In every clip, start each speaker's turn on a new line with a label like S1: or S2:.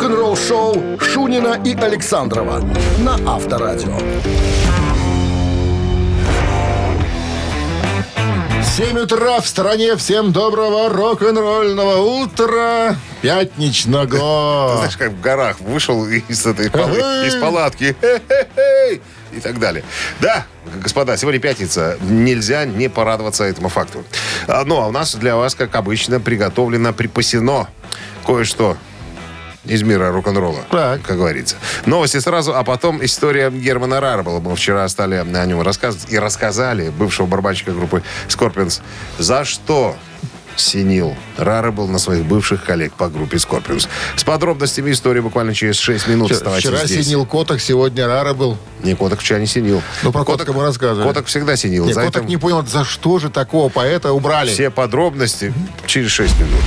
S1: рок-н-ролл-шоу Шунина и Александрова на Авторадио.
S2: 7 утра в стране. Всем доброго рок-н-ролльного утра. Пятничного.
S3: Знаешь, как в горах вышел из этой палы- из палатки. И так далее. Да, господа, сегодня пятница. Нельзя не порадоваться этому факту. А, Ну, а у нас для вас, как обычно, приготовлено, припасено кое-что из мира рок-н-ролла,
S2: Так.
S3: как говорится. Новости сразу, а потом история Германа Рарбола. Мы вчера стали о нем рассказывать и рассказали бывшего барабанщика группы Scorpions, за что синил Рарабл на своих бывших коллег по группе Scorpions. С подробностями истории буквально через 6 минут.
S2: Вчера
S3: здесь.
S2: синил Коток, сегодня Рара был.
S3: Не, Коток вчера не синил.
S2: Ну, про Котка мы рассказывали.
S3: Коток всегда синил.
S2: Не,
S3: За
S2: Коток
S3: это
S2: не понял, за что же такого поэта убрали.
S3: все подробности через 6 минут.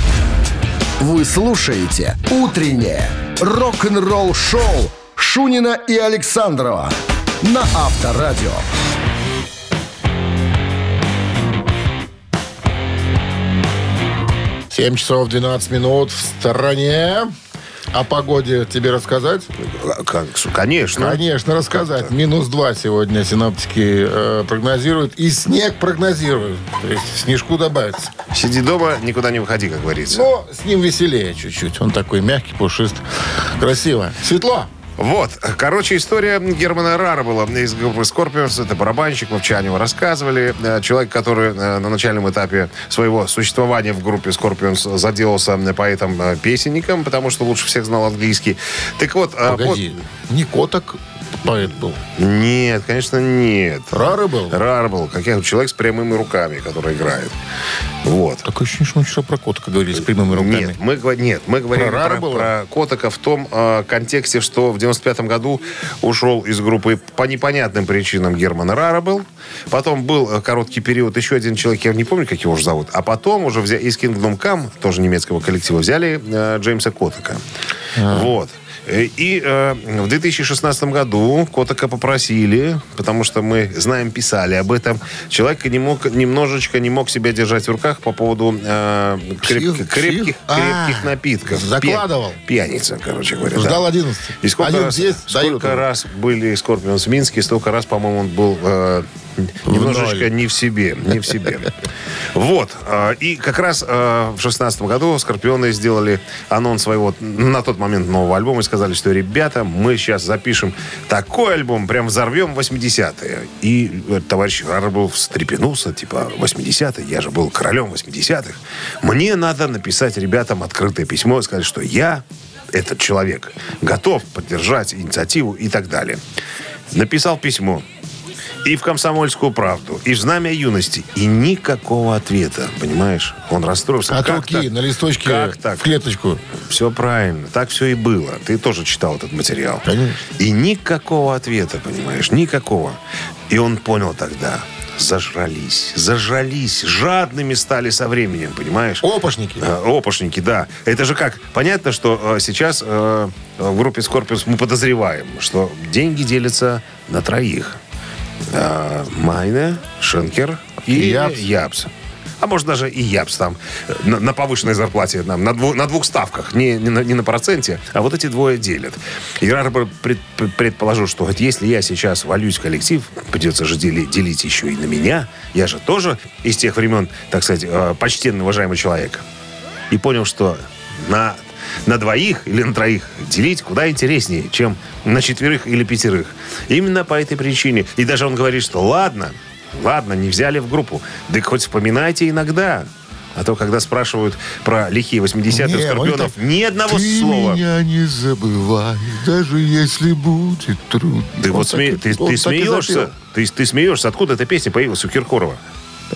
S1: Вы слушаете «Утреннее рок-н-ролл-шоу» Шунина и Александрова на Авторадио.
S2: 7 часов 12 минут в стороне. О погоде тебе рассказать?
S3: Конечно.
S2: Конечно, рассказать. Минус 2 сегодня синоптики э, прогнозируют. И снег прогнозируют. То есть снежку добавится.
S3: Сиди дома, никуда не выходи, как говорится.
S2: Но с ним веселее чуть-чуть. Он такой мягкий, пушист. Красиво. Светло.
S3: Вот, короче, история Германа Рара была из группы Scorpions. Это барабанщик, мы вчера о него рассказывали. Э, Человек, который э, на начальном этапе своего существования в группе Scorpions заделался поэтом-песенником, потому что лучше всех знал английский. Так вот... э,
S2: Погоди. Не Коток поэт был.
S3: Нет, конечно, нет.
S2: Рары был?
S3: Рар был. Как я, человек с прямыми руками, который играет. Вот.
S2: Такое ощущение, что мы вчера про Котка говорили с прямыми руками.
S3: Нет, мы, нет, мы говорили
S2: Про
S3: про,
S2: было?
S3: про Котака в том э, контексте, что в 95-м году ушел из группы по непонятным причинам Герман Рара был. Потом был э, короткий период, еще один человек, я не помню, как его уже зовут. А потом уже взя- из Kingdom Come, тоже немецкого коллектива, взяли э, Джеймса Котака. Вот. И э, в 2016 году Котака попросили, потому что мы знаем, писали об этом, человек не мог, немножечко не мог себя держать в руках по поводу э, креп- крепких,
S2: Псих? А,
S3: крепких напитков.
S2: закладывал.
S3: Пья- Пьяница, короче говоря.
S2: Ждал
S3: да.
S2: 11.
S3: И сколько, раз,
S2: здесь,
S3: сколько раз были Скорпионс в Минске, столько раз, по-моему, он был э, немножечко не в себе. Не в себе. Вот. э, И как раз э, в шестнадцатом году Скорпионы сделали анонс своего на тот момент нового альбома и сказали, что, ребята, мы сейчас запишем такой альбом, прям взорвем 80-е. И э, товарищ Рарбл встрепенулся, типа, 80-е, я же был королем 80-х. Мне надо написать ребятам открытое письмо и сказать, что я этот человек готов поддержать инициативу и так далее. Написал письмо и в «Комсомольскую правду», и в «Знамя юности». И никакого ответа, понимаешь? Он расстроился.
S2: От
S3: Как
S2: руки
S3: так?
S2: на листочке
S3: Как так?
S2: в клеточку.
S3: Все правильно. Так все и было. Ты тоже читал этот материал.
S2: Конечно.
S3: И никакого ответа, понимаешь? Никакого. И он понял тогда. Зажрались. Зажрались. Жадными стали со временем, понимаешь?
S2: Опошники.
S3: Э, Опошники, да. Это же как? Понятно, что э, сейчас э, в группе Scorpions мы подозреваем, что деньги делятся на троих. Э, Майне, Шенкер и
S2: Япс.
S3: Япс. А может даже и Япс там э, на, на повышенной зарплате, нам, на, дву- на двух ставках, не, не, на, не на проценте, а вот эти двое делят. И Рарбор пред- пред- предположу, что говорит, если я сейчас валюсь в коллектив, придется же дели- делить еще и на меня. Я же тоже из тех времен, так сказать, э, почтенный, уважаемый человек. И понял, что на, на двоих или на троих делить куда интереснее, чем на четверых или пятерых. Именно по этой причине. И даже он говорит, что ладно, ладно, не взяли в группу. Да хоть вспоминайте иногда. А то, когда спрашивают про лихие 80-е
S2: Не,
S3: Скорпионов,
S2: он
S3: ни одного
S2: Ты
S3: слова.
S2: меня не забывай, даже если будет трудно.
S3: Ты вот
S2: так
S3: сме-
S2: и-
S3: ты, ты
S2: так
S3: смеешься. Ты, ты смеешься. Откуда эта песня появилась у Киркорова?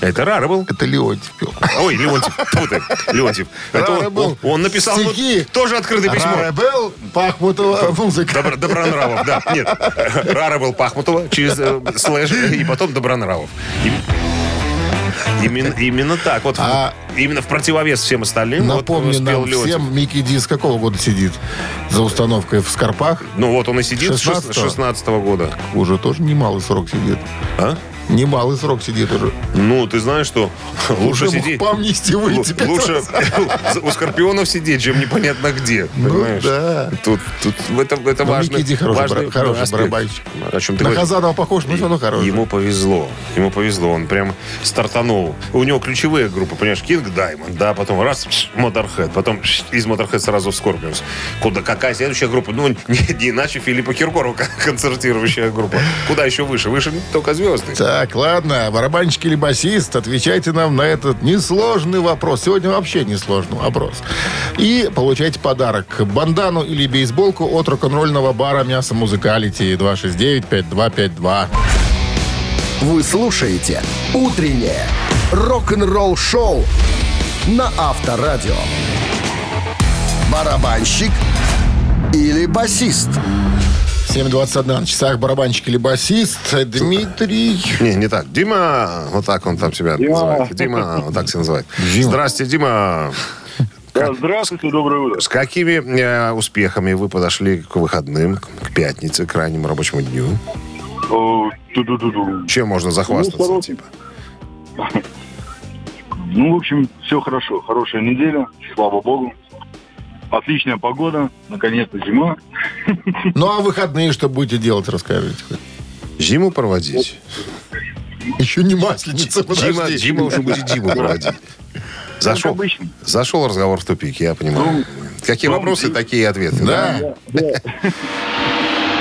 S3: Это Рара был.
S2: Это Леонтьев пел.
S3: Ой, Леонтьев. Тьфу ты, Леонтьев. Это
S2: Рара
S3: он,
S2: был.
S3: он- он написал вот
S2: Стихи.
S3: тоже открытое письмо.
S2: Рарабел, Пахмутова музыка.
S3: Добро- Добронравов, да. Нет, Рара был Пахмутова через э, слэш и потом Добронравов. И- Именно, именно так. Вот
S2: А-
S3: именно в противовес всем остальным
S2: Напомни
S3: вот
S2: нам
S3: Леонтьев.
S2: всем, Микки Ди с какого года сидит за установкой в Скорпах?
S3: Ну вот он и сидит с
S2: 16-го?
S3: 16 года.
S2: Уже тоже немалый срок сидит.
S3: А?
S2: Немалый срок сидит уже.
S3: Ну, ты знаешь, что лучше
S2: Уже
S3: сидеть...
S2: по амнистии выйти
S3: Лучше у скорпионов сидеть, чем непонятно где.
S2: Ну
S3: понимаешь?
S2: да.
S3: Тут, тут это, это
S2: Ну,
S3: важно.
S2: Никиди хороший бара- хороший барабанщик.
S3: О чем ты
S2: На
S3: говоришь?
S2: Хазанова похож, но все равно хороший.
S3: Ему повезло. Ему повезло. Он прям стартанул. У него ключевые группы, понимаешь, King Diamond, да, потом раз, Motorhead, потом из Motorhead сразу в Scorpions. Куда, какая следующая группа? Ну, не, не иначе Филиппа Киркорова концертирующая группа. Куда еще выше? Выше только звезды.
S2: Так, ладно, барабанщик или басист, отвечайте нам на этот несложный вопрос. Сегодня вообще несложный вопрос. И получайте подарок. Бандану или бейсболку от рок-н-ролльного бара «Мясо Музыкалити» 269-5252.
S1: Вы слушаете «Утреннее рок-н-ролл-шоу» на Авторадио. Барабанщик или басист?
S2: 7.21 на часах барабанщик или басист. Дмитрий.
S3: Не, не так. Дима, вот так он там себя называет. Дима, вот так себя называет.
S2: Дима.
S3: Здрасте, Дима.
S4: Да, здравствуйте, доброе утро.
S3: С какими э, успехами вы подошли к выходным, к пятнице, к крайнему рабочему дню? Чем можно захвастаться,
S4: Ну,
S3: типа?
S4: Ну, в общем, все хорошо. Хорошая неделя, слава богу. Отличная погода, наконец-то зима.
S2: Ну, а выходные что будете делать, расскажите.
S3: Зиму проводить?
S2: Еще не масленица,
S3: Дима. Дима уже будет зиму проводить. Зашел,
S4: обычно.
S3: зашел разговор в тупик, я понимаю. Какие
S4: ну,
S3: вопросы,
S4: ну,
S3: такие ответы.
S2: Да.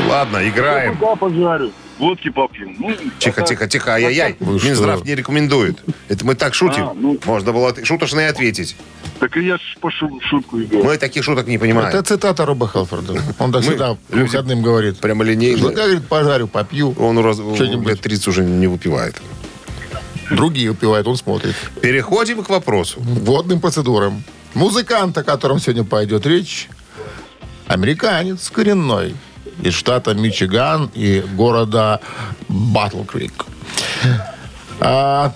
S3: Ладно, играем.
S4: Да, пожарю. Водки попью. Ну,
S3: Тихо,
S4: пока-
S3: тихо, тихо, ай-яй-яй. Минздрав не рекомендует. Это мы так шутим.
S4: А, ну.
S3: Можно было шуточно и ответить.
S4: Так и я по шу- шутку иду.
S3: Мы таких шуток не понимаем.
S2: Это цитата Роба Хелфорда. Он так
S3: Мы,
S2: всегда выходным говорит.
S3: Прямо линейно.
S2: говорит, пожарю, попью.
S3: Он раз,
S2: Что-нибудь.
S3: лет 30 уже не выпивает.
S2: Другие упивают, он смотрит.
S3: Переходим к вопросу.
S2: Водным процедурам. Музыкант, о котором сегодня пойдет речь, американец коренной из штата Мичиган и города Батл-Крик. А,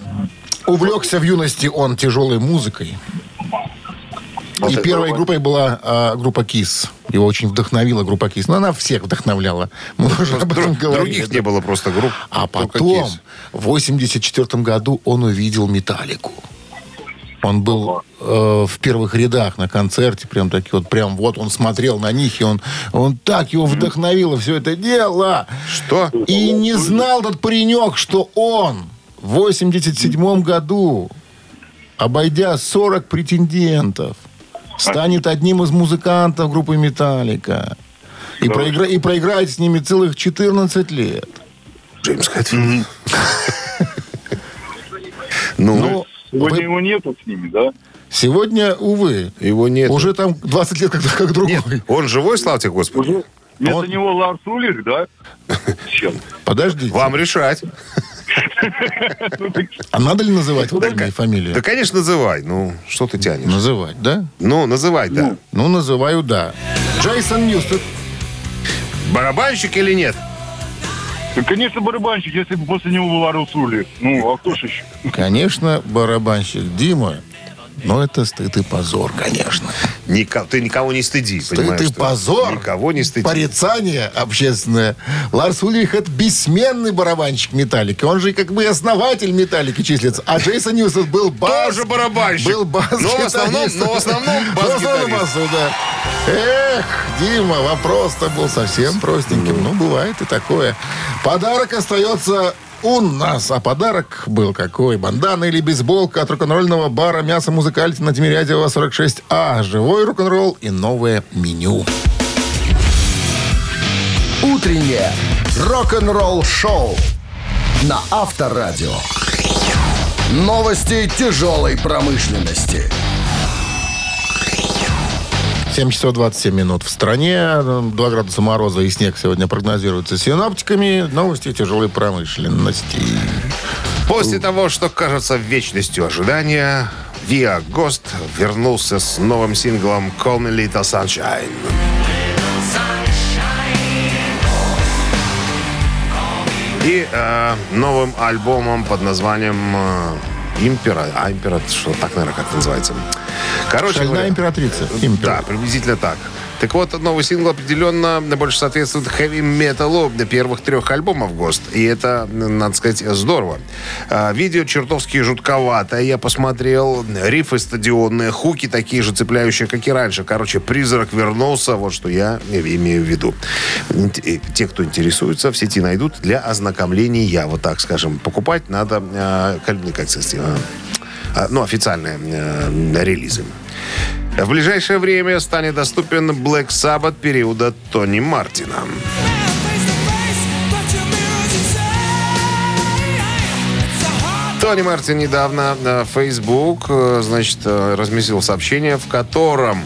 S2: увлекся в юности он тяжелой музыкой. И первой группой была а, группа Kiss. Его очень вдохновила группа Kiss. Но она всех вдохновляла. Мы уже об этом
S3: Друг-
S2: говорили.
S3: Других не было просто групп.
S2: А потом,
S3: Kiss.
S2: в 84 году, он увидел «Металлику». Он был э, в первых рядах на концерте, прям таки вот, прям вот он смотрел на них, и он, он так его вдохновило все это дело.
S3: Что?
S2: И не знал этот паренек, что он в 87 году, обойдя 40 претендентов, станет одним из музыкантов группы «Металлика». И, проигра- и проиграет с ними целых 14 лет.
S3: Джеймс Хэтфилд. Ну,
S2: Ну,
S4: Сегодня
S2: вы-
S4: его нету с ними, да?
S2: сегодня, увы,
S3: его нет.
S2: уже там 20 лет как, как другой.
S3: Нет, он живой, славьте Господи.
S4: Уже вместо
S2: Он-
S4: него Ларс Улих, да? Чем?
S2: Подождите.
S3: Вам решать.
S2: А надо ли называть вот имя и фамилию?
S3: Да, конечно, называй. Ну, что ты тянешь?
S2: Называть, да?
S3: Ну, называй, да.
S2: Ну, называю, да. Джейсон Ньюстед.
S3: Барабанщик или нет?
S4: Конечно, барабанщик, если бы после него был Улих. Ну, а кто ж еще?
S2: Конечно, барабанщик Дима. Но это стыд и позор, конечно.
S3: Ника- ты никого не стыди,
S2: Стыд
S3: понимаешь?
S2: и позор.
S3: Никого не стыди.
S2: Порицание общественное. Ларс Ульрих это бессменный барабанщик Металлики. Он же как бы основатель Металлики числится. А Джейсон Ньюстед был бас...
S3: Тоже барабанщик.
S2: Был бас
S3: Но в основном, но в основном бас-гитарист.
S2: басу, да. Эх, Дима, вопрос-то был совсем простеньким. Ну, бывает и такое. Подарок остается у нас. А подарок был какой? Бандана или бейсболка от рок-н-ролльного бара «Мясо Музыкальти» на Тимирязева 46А. Живой рок-н-ролл и новое меню.
S1: Утреннее рок-н-ролл-шоу на Авторадио. Новости тяжелой промышленности.
S2: 7 часов 27 минут в стране. 2 градуса мороза и снег сегодня прогнозируются синоптиками. Новости тяжелой промышленности.
S3: После того, что кажется вечностью ожидания, Виа Гост вернулся с новым синглом «Call Me Little Sunshine». И э, новым альбомом под названием э, «Импера». А, «Импера» что так, наверное, как называется. Короче
S2: Шальная
S3: говоря,
S2: императрица. Импера.
S3: да, приблизительно так. Так вот, новый сингл определенно больше соответствует хэви-металу первых трех альбомов ГОСТ. И это, надо сказать, здорово. А, видео чертовски жутковатое. Я посмотрел. Рифы стадионные, хуки такие же цепляющие, как и раньше. Короче, призрак вернулся. Вот что я имею в виду. Те, кто интересуется, в сети найдут для ознакомления. Вот так скажем. Покупать надо, а, как сказать, ну, официальные э, релизы. В ближайшее время станет доступен Black Sabbath периода Тони Мартина. Тони Мартин недавно на Facebook, э, значит, э, разместил сообщение, в котором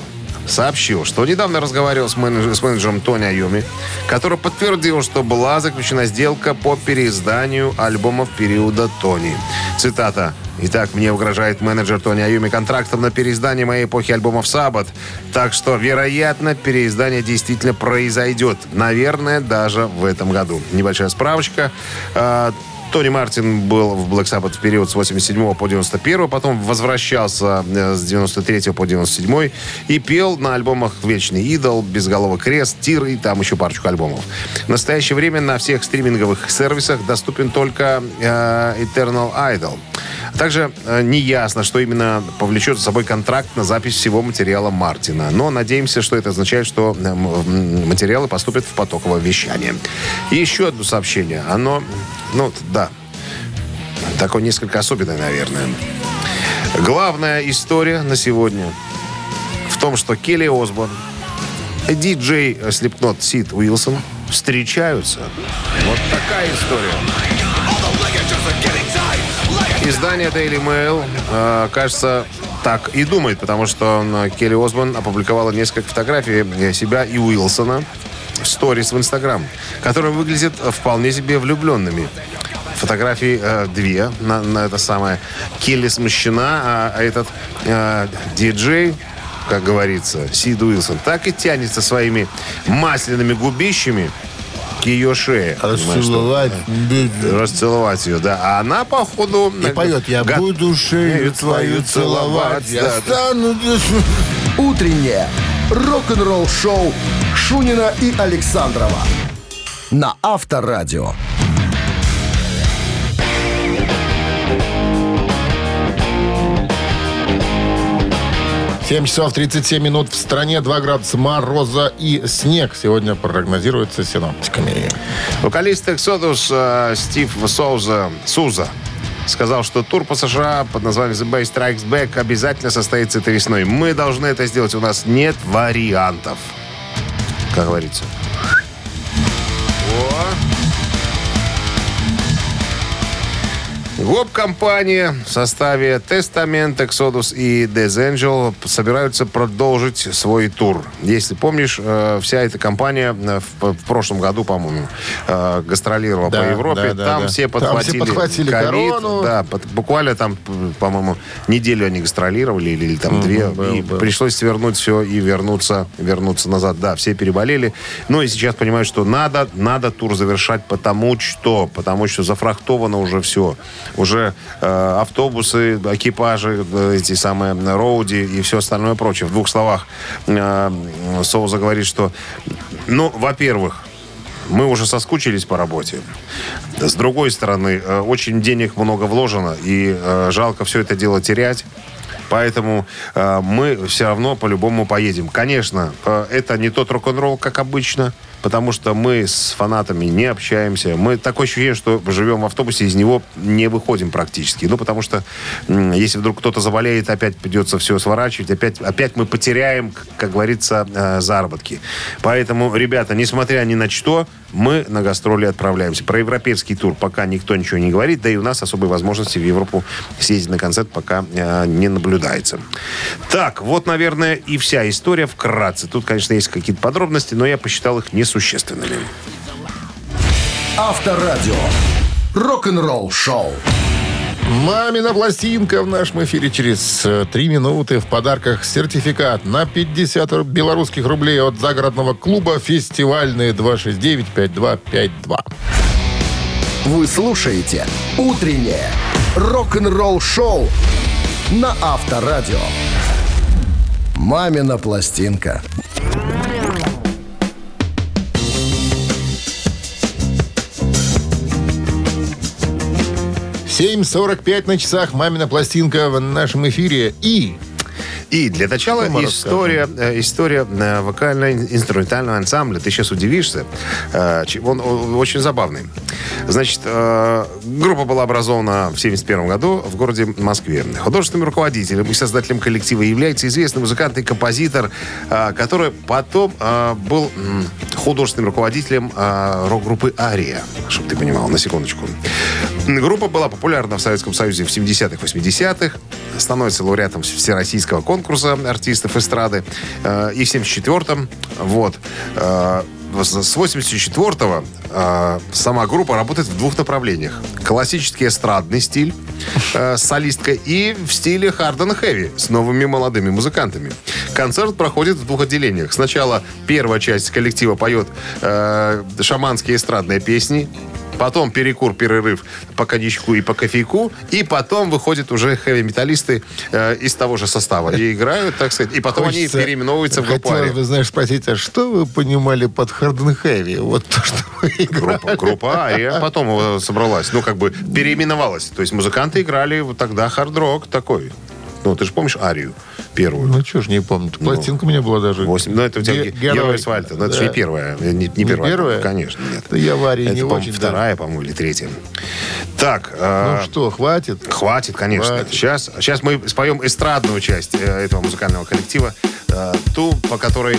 S3: сообщил, что недавно разговаривал с, менедж... с менеджером Тони Айоми, который подтвердил, что была заключена сделка по переизданию альбомов периода Тони. Цитата. Итак, мне угрожает менеджер Тони Айоми контрактом на переиздание моей эпохи альбомов «Саббат». Так что, вероятно, переиздание действительно произойдет. Наверное, даже в этом году. Небольшая справочка. Тони Мартин был в Black Sabbath в период с 87 по 91, потом возвращался э, с 93 по 97 и пел на альбомах «Вечный идол», «Безголовый крест», «Тир» и там еще парочку альбомов. В настоящее время на всех стриминговых сервисах доступен только э, Eternal Idol. Также э, неясно, что именно повлечет за собой контракт на запись всего материала Мартина. Но надеемся, что это означает, что э, материалы поступят в потоковое вещание. И еще одно сообщение. Оно ну, да. Такое несколько особенное, наверное. Главная история на сегодня в том, что Келли Осборн, диджей Слепнот Сид Уилсон встречаются. Вот такая история. Издание Daily Mail, э, кажется, так и думает, потому что Келли Осборн опубликовала несколько фотографий себя и Уилсона в сторис в Инстаграм, которые выглядят вполне себе влюбленными. Фотографии э, две на, на это самое. Келли смущена, а, а этот э, диджей как говорится, Сид Уилсон, так и тянется своими масляными губищами к ее шее.
S2: Расцеловать.
S3: Расцеловать ее, да. А она, походу...
S2: И поет, я го... буду шею твою целовать. Я да, стану...
S1: Утреннее рок-н-ролл шоу Шунина и Александрова на Авторадио.
S2: 7 часов 37 минут в стране, 2 градуса мороза и снег. Сегодня прогнозируется синоптиками.
S3: Вокалист Exodus э, Стив Соуза, Суза сказал, что тур по США под названием The Bay Strikes Back обязательно состоится этой весной. Мы должны это сделать. У нас нет вариантов. Как говорится. Гоп-компания в составе Testament, Exodus и Death Angel собираются продолжить свой тур. Если помнишь, э, вся эта компания э, в, прошлом году, по-моему, э, гастролировала да, по Европе. Да, да, там, да. Все подхватили
S2: там все подхватили COVID, корону.
S3: Да, буквально там, по-моему, неделю они гастролировали или, или там mm две. Был, и был. пришлось свернуть все и вернуться, вернуться назад. Да, все переболели. Ну и сейчас понимают, что надо, надо тур завершать, потому что, потому что зафрахтовано уже все уже э, автобусы, экипажи, э, эти самые роуди и все остальное прочее. В двух словах э, Соуза говорит, что, ну, во-первых, мы уже соскучились по работе. С другой стороны, э, очень денег много вложено, и э, жалко все это дело терять. Поэтому э, мы все равно по-любому поедем. Конечно, э, это не тот рок-н-ролл, как обычно потому что мы с фанатами не общаемся. Мы такое ощущение, что живем в автобусе, из него не выходим практически. Ну, потому что если вдруг кто-то заболеет, опять придется все сворачивать, опять, опять мы потеряем, как говорится, э, заработки. Поэтому, ребята, несмотря ни на что, мы на гастроли отправляемся. Про европейский тур пока никто ничего не говорит, да и у нас особой возможности в Европу съездить на концерт пока э, не наблюдается. Так, вот, наверное, и вся история вкратце. Тут, конечно, есть какие-то подробности, но я посчитал их несущественно существенными.
S1: Авторадио. Рок-н-ролл шоу.
S2: Мамина пластинка в нашем эфире через э, три минуты. В подарках сертификат на 50 белорусских рублей от загородного клуба «Фестивальные 269-5252».
S1: Вы слушаете «Утреннее рок-н-ролл шоу» на Авторадио. «Мамина пластинка».
S2: 7.45 на часах. Мамина пластинка в нашем эфире. И
S3: И для начала история, э, история э, вокально-инструментального ансамбля. Ты сейчас удивишься. Э, Он, он очень забавный. Значит, группа была образована в 1971 году в городе Москве. Художественным руководителем и создателем коллектива является известный музыкант и композитор, который потом был художественным руководителем рок-группы «Ария», чтобы ты понимал, на секундочку. Группа была популярна в Советском Союзе в 70-х, 80-х, становится лауреатом Всероссийского конкурса артистов эстрады. Э, И в 74-м, вот, э, с с 84-го э, сама группа работает в двух направлениях. Классический эстрадный стиль э, с солисткой и в стиле hard and heavy с новыми молодыми музыкантами. Концерт проходит в двух отделениях. Сначала первая часть коллектива поет э, шаманские эстрадные песни, Потом перекур, перерыв по коньячку и по кофейку. И потом выходят уже хэви-металлисты э, из того же состава. И играют, так сказать. И потом
S2: хочется-
S3: они переименовываются в группу
S2: Хотелось бы, знаешь, спросить, а что вы понимали под and Heavy? Вот то, что вы играли.
S3: Группа, группа «Ария» потом э, собралась. Ну, как бы переименовалась. То есть музыканты играли вот тогда хард-рок такой. Ну, ты же помнишь «Арию» первую?
S2: Ну, что ж не помню. Пластинка у меня была даже.
S3: Восемь. Ну, это у тебя
S2: Ге-
S3: ге- герой асфальта. Но это же
S2: Да.
S3: не первая. Не, не
S2: Не
S3: первая.
S2: первая?
S3: Конечно, нет.
S2: Да я в «Арии»
S3: это,
S2: не очень, да.
S3: вторая, по-моему, или третья. Так. э,
S2: Ну что, хватит?
S3: Хватит, конечно.
S2: Хватит.
S3: Сейчас, сейчас мы споем эстрадную часть э, этого музыкального коллектива. э, ту, по которой,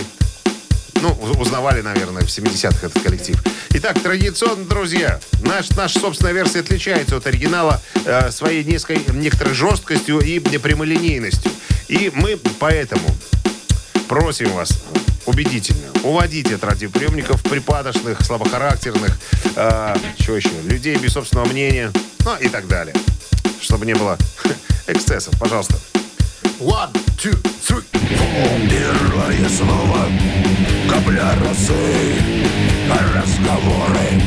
S3: ну, уз- узнавали, наверное, в 70-х этот коллектив. Итак, традиционно, друзья, наш, наша собственная версия отличается от оригинала э, своей несколько, некоторой жесткостью и прямолинейностью. И мы поэтому просим вас убедительно уводить от радиоприемников припадочных, слабохарактерных, э, что еще, людей без собственного мнения, ну и так далее. Чтобы не было эксцессов. Пожалуйста.
S2: One, two, three.
S5: Первое слово Капля росы. Разговоры.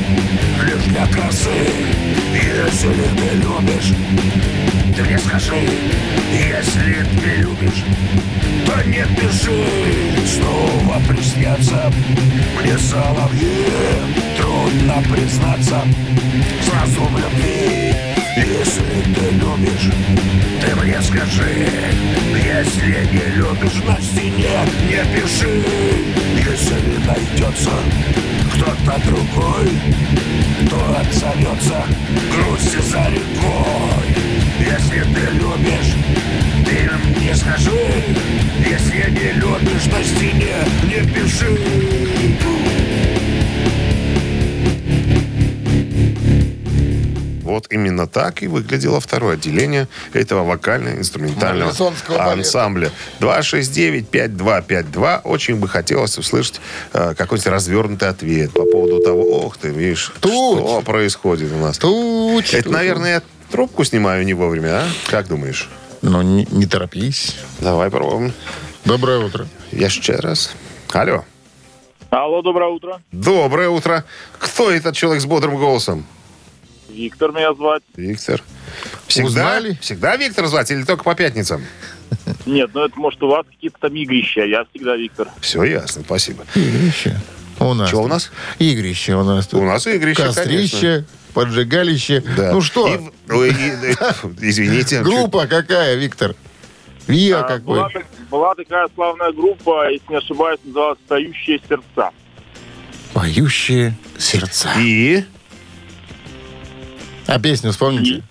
S5: Лишь для красы. Если ты любишь Ты мне скажи Если ты любишь То не пиши. Снова приснятся. Мне соловьи Трудно признаться. Сразу в любви Если ты любишь Ты мне скажи Если не любишь на стене Не пиши. Если найдется Кто-то другой То отзовется. Грусть
S3: именно так и выглядело второе отделение этого вокально-инструментального ансамбля. 269-5252. Очень бы хотелось услышать э, какой-нибудь развернутый ответ по поводу того, ох ты, видишь,
S2: Тут.
S3: что происходит у нас.
S2: Туч.
S3: Это, наверное, я трубку снимаю не вовремя, а? Как думаешь?
S2: Ну, не, не торопись.
S3: Давай попробуем.
S2: Доброе утро.
S3: Еще раз. Алло.
S4: Алло, доброе утро.
S3: Доброе утро. Кто этот человек с бодрым голосом?
S4: Виктор меня звать.
S3: Виктор. Всегда,
S2: Узнали?
S3: всегда Виктор звать или только по пятницам?
S4: Нет, ну это может у вас какие-то там игрища, я всегда Виктор.
S3: Все ясно, спасибо.
S2: Игрище. У нас.
S3: Что у нас?
S2: Игрище у нас тут.
S3: У нас игрище,
S2: Кострище, поджигалище.
S3: Да.
S2: Ну что,
S3: И и- э, извините.
S2: группа какая, Виктор? ВИА
S4: А,
S2: какой?
S4: была такая славная группа, если не ошибаюсь, называлась «Поющие сердца».
S2: Поющие сердца.
S3: И?
S2: А песню вспомните?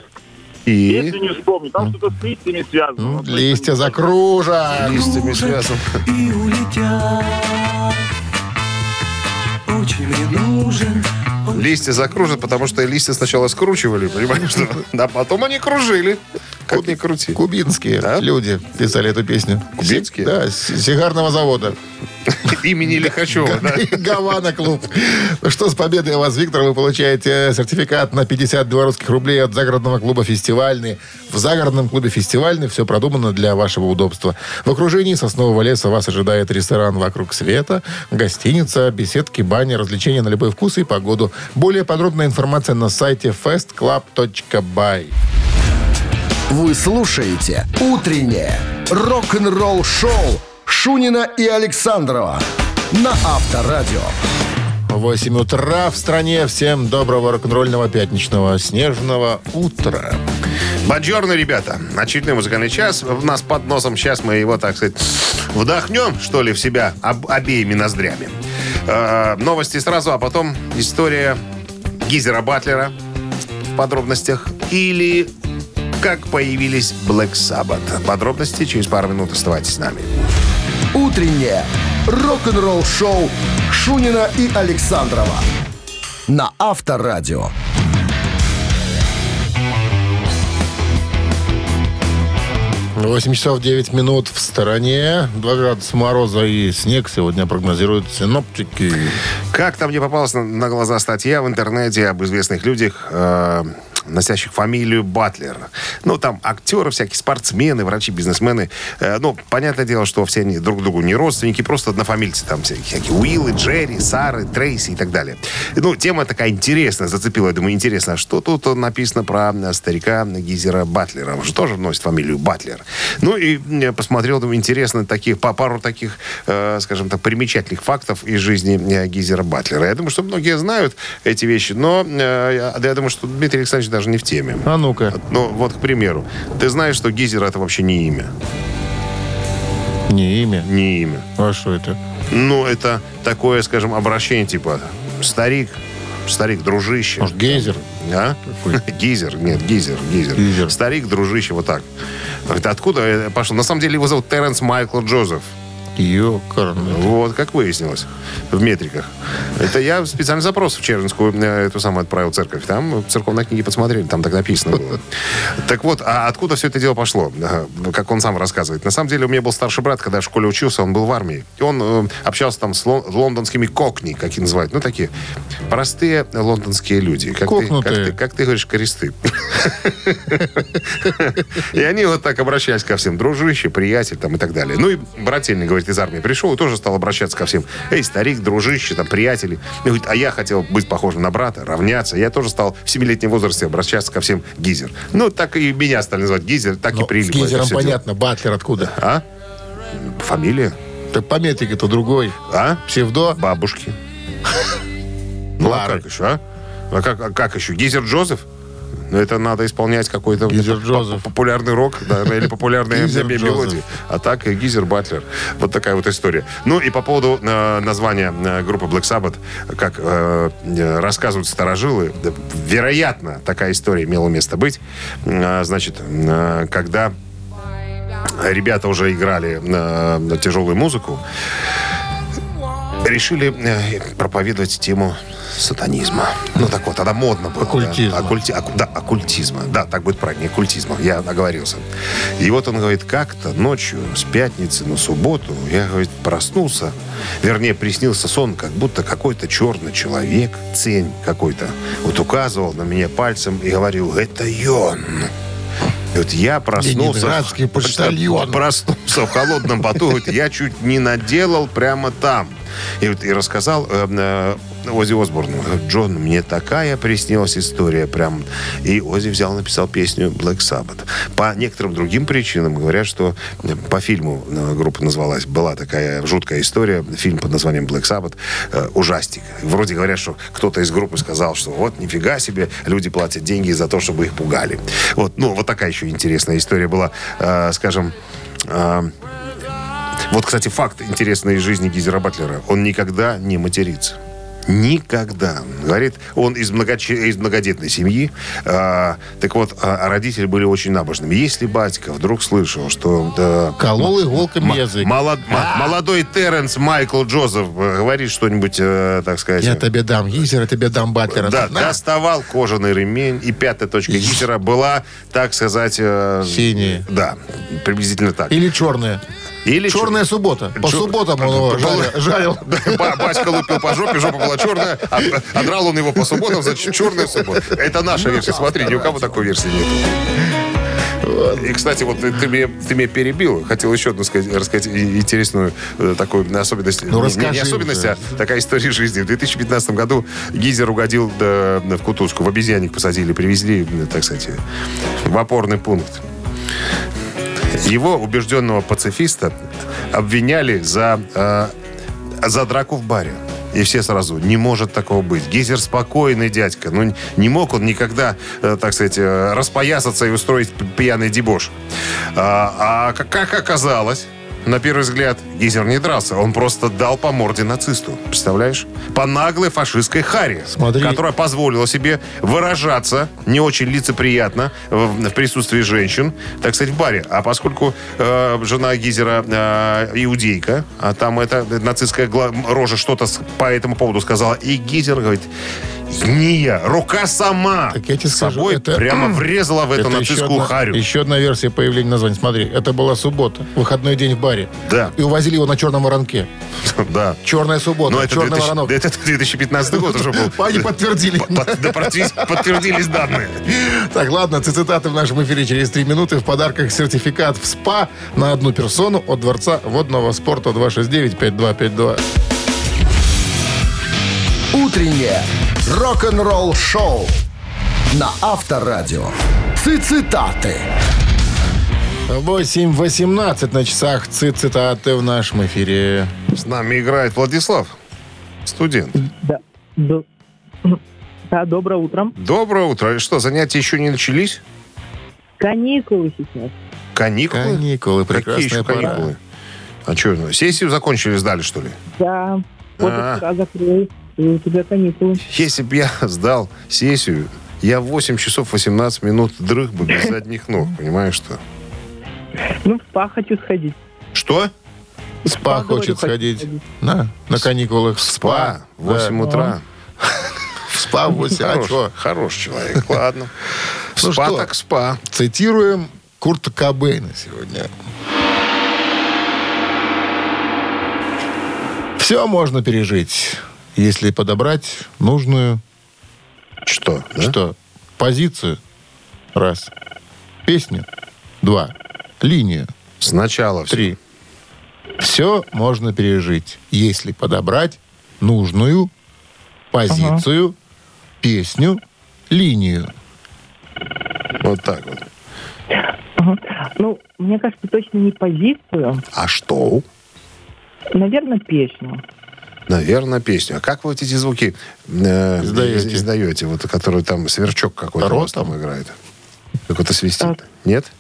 S4: Если
S3: И?
S4: не вспомню, там что-то с листьями связано.
S2: Ну, листья
S4: не-
S2: закружат.
S3: Листьями связан.
S6: и улетят. Очень мне нужен
S3: Листья закружат, потому что листья сначала скручивали, понимаешь? что? А потом они кружили. Как ни крути.
S2: Кубинские
S3: Да?
S2: люди писали эту песню.
S3: Кубинские?
S2: Да, с сигарного завода.
S3: Имени Лихачева?
S2: Гавана клуб. Ну что, с победой вас, Виктор, вы получаете сертификат на 50 белорусских рублей от загородного клуба «Фестивальный». В загородном клубе «Фестивальный» все продумано для вашего удобства. В окружении соснового леса вас ожидает ресторан «Вокруг света», гостиница, беседки, баня, развлечения на любой вкус и погоду. Более подробная информация на сайте festclub.by.
S1: Вы слушаете «Утреннее рок-н-ролл-шоу» Шунина и Александрова на Авторадио.
S2: 8 утра в стране. Всем доброго рок-н-ролльного пятничного снежного утра.
S3: Бонжорно, ребята. Очередной музыкальный час. У нас под носом. Сейчас мы его, так сказать, вдохнем, что ли, в себя об- обеими ноздрями. Э, новости сразу, а потом история Гизера Батлера в подробностях. Или как появились Black Sabbath. Подробности через пару минут. Оставайтесь с нами.
S1: Утреннее рок-н-ролл-шоу Шунина и Александрова на Авторадио.
S2: 8 часов 9 минут в стороне. 2 градуса мороза и снег сегодня прогнозируют синоптики.
S3: Как-то мне попалась на, на глаза статья в интернете об известных людях, э, носящих фамилию Батлер. Ну, там актеры, всякие спортсмены, врачи, бизнесмены. Э, ну, понятное дело, что все они друг другу не родственники, просто однофамильцы. Там всякие, всякие Уиллы, Джерри, Сары, Трейси и так далее. Ну, тема такая интересная, зацепила. Я думаю, интересно, а что тут написано про старика Гизера Батлера? Он же тоже носит фамилию Батлер. Ну, и посмотрел, думаю, интересно, таких, по пару таких, э, скажем так, примечательных фактов из жизни э, Гизера Батлера. Я думаю, что многие знают эти вещи, но э, я думаю, что Дмитрий Александрович даже не в теме.
S2: А ну-ка,
S3: Ну, вот, к примеру, ты знаешь, что Гизер это вообще не имя.
S2: не имя.
S3: Не имя.
S2: А что это?
S3: Ну, это такое, скажем, обращение типа старик, старик, дружище.
S2: Может, гейзер?
S3: А? Гизер, нет, Гизер, Гизер.
S2: Гизер.
S3: Старик, дружище, вот так. Это откуда пошло? На самом деле его зовут Теренс Майкл Джозеф.
S2: Ёкарный.
S3: Вот, как выяснилось, в метриках. Это я специальный запрос в Чернинскую э, эту самую отправил церковь. Там церковные книги посмотрели, там так написано было. Так вот, а откуда все это дело пошло? Как он сам рассказывает. На самом деле, у меня был старший брат, когда я в школе учился, он был в армии. И он э, общался там с лон- лондонскими кокни, как их называют. Ну, такие простые лондонские люди. Как ты, как, ты, как ты говоришь, кресты. И они вот так обращались ко всем. Дружище, приятель там и так далее. Ну и брательник, говорит, из армии пришел и тоже стал обращаться ко всем. Эй, старик, дружище, там, приятели. И говорит, а я хотел быть похожим на брата, равняться. Я тоже стал в 7-летнем возрасте обращаться ко всем Гизер. Ну, так и меня стали называть Гизер, так и
S2: Ну, с
S3: прилипло. это
S2: гейзером
S3: всё дело.
S2: понятно. Батлер откуда?
S3: А? Фамилия?
S2: Так по метрике-то другой.
S3: А?
S2: Псевдо?
S3: Бабушки. Ну, а как еще, а? А как, а как еще? Гизер Джозеф? Ну, это надо исполнять какой-то популярный рок, да, или популярные мелодии. А так э, Гизер Батлер. Вот такая вот история. Ну и по поводу э, названия э, группы Black Sabbath, как э, э, рассказывают старожилы, да, вероятно, такая история имела место быть. Э, значит, э, когда ребята уже играли э, тяжелую музыку, решили э, проповедовать тему сатанизма. Ну, так вот, тогда модно было.
S2: Оккультизма.
S3: Да, Оккульти- оку- да, оккультизма. Да, так будет правильно, оккультизма. Я оговорился. И вот он говорит, как-то ночью с пятницы на субботу я, говорит, проснулся, вернее, приснился сон, как будто какой-то черный человек, цень какой-то, вот указывал на меня пальцем и говорил, это он. И вот я проснулся...
S2: Ленинградский почтальон.
S3: Проснулся в холодном поту. Говорит, я чуть не наделал прямо там. И, и рассказал э, э, Оззи Осборну. Джон, мне такая приснилась история прям. И Оззи взял, написал песню Black Sabbath. По некоторым другим причинам говорят, что э, по фильму э, группа называлась, была такая жуткая история, фильм под названием Black Sabbath, э, ужастик. Вроде говорят, что кто-то из группы сказал, что вот нифига себе, люди платят деньги за то, чтобы их пугали. Вот, ну, вот такая еще интересная история была, э, скажем, э, вот, кстати, факт интересный из жизни Гизера Батлера. Он никогда не матерится. Никогда. Говорит, он из, многоче- из многодетной семьи. А, так вот, а, родители были очень набожными. Если батька вдруг слышал, что... да,
S2: Колол иголками
S3: м-
S2: язык.
S3: молод- м- молодой Терренс Майкл Джозеф э, говорит что-нибудь, э, так сказать...
S2: Я тебе дам гейзер, я тебе дам Батлера.
S3: Да,
S2: На.
S3: доставал кожаный ремень, и пятая точка Гитлера была, так сказать... э,
S2: Синяя.
S3: Да, приблизительно так.
S2: Или черная.
S3: Или
S2: Черная суббота. По
S3: Чё-
S2: субботам он его жарил. жарил.
S3: Ба- Батька лупил по жопе, жопа была черная, а, а драл он его по субботам, значит, черная суббота. Это наша версия. Смотри, ни у кого такой версии нет. И, кстати, вот ты, ты меня, ты меня перебил. Хотел еще одну сказать, рассказать интересную э, такую особенность.
S2: Ну,
S3: Не-
S2: расскажи
S3: не особенность,
S2: уже.
S3: а такая история жизни. В 2015 году Гизер угодил да, в кутузку. В обезьянник посадили, привезли, так сказать, в опорный пункт. Его, убежденного пацифиста, обвиняли за, э, за драку в баре. И все сразу, не может такого быть. Гейзер спокойный дядька. Ну, не мог он никогда, э, так сказать, э, распоясаться и устроить пьяный дебош. А, а как оказалось, на первый взгляд, Гейзер не дрался. Он просто дал по морде нацисту. Представляешь? По наглой фашистской харе.
S2: Смотри.
S3: Которая позволила себе выражаться не очень лицеприятно в, в присутствии женщин, так сказать, в баре. А поскольку э, жена Гизера э, иудейка, а там эта нацистская рожа что-то по этому поводу сказала, и Гизер говорит, не я, рука сама
S2: Так я тебе скажу,
S3: собой
S2: это-
S3: прямо врезала в эту
S2: Это еще
S3: нацистскую
S2: одна,
S3: харю.
S2: еще одна версия появления названия. Смотри, это была суббота, выходной день в баре.
S3: Да.
S2: И увозили его на черном воронке.
S3: Да.
S2: Черная суббота,
S3: Но это,
S2: черный
S3: 2000
S2: воронок.
S3: это 2015 год уже был.
S2: Они подтвердили.
S3: Подтвердились- данные.
S2: Так, ладно, цитаты в нашем эфире через три минуты. В подарках сертификат в СПА на одну персону от Дворца водного спорта 269-5252.
S1: Утреннее рок-н-ролл-шоу на Авторадио. Цитаты.
S2: 8.18 на часах Ци- цитаты в нашем эфире.
S3: С нами играет Владислав, студент.
S7: Да. До- Да, доброе утро.
S3: Доброе утро. Что, занятия еще не начались?
S7: Каникулы сейчас.
S3: Каникулы?
S2: Каникулы,
S3: Какие
S2: прекрасная
S3: еще
S2: пора.
S3: каникулы? А что, сессию закончили, сдали, что ли?
S7: Да. Вот
S3: А.
S7: вчера закрыл. И у тебя каникулы.
S3: Если бы я сдал сессию, я в 8 часов 18 минут дрых бы без задних ног. Понимаешь что?
S7: Ну, в спа хочу сходить.
S3: Что?
S2: В СПА
S7: говорю,
S2: хочет сходить.
S7: сходить.
S2: На, на каникулах в
S3: Спа.
S2: СПА.
S3: 8
S2: Да.
S3: утра.
S2: В СПА в 8. А
S3: Хорош,
S2: что?
S3: хороший человек. Ладно.
S2: Ну
S3: спа
S2: что?
S3: так спа.
S2: Цитируем Курта Кобейна сегодня. Все можно пережить, если подобрать нужную
S3: Что? да?
S2: что позицию раз, песню два, линию
S3: Сначала все.
S2: три. Все можно пережить, если подобрать нужную позицию, песню, линию.
S3: Вот так вот.
S7: Ага. Ну, мне кажется, точно не позицию.
S3: А что?
S7: Наверное, песню.
S3: Наверное, песню. А как вы вот эти звуки э,
S2: Издаете?
S3: издаете? Вот, который там сверчок какой-то там играет. Какой-то свистит.
S7: Так.
S3: Нет?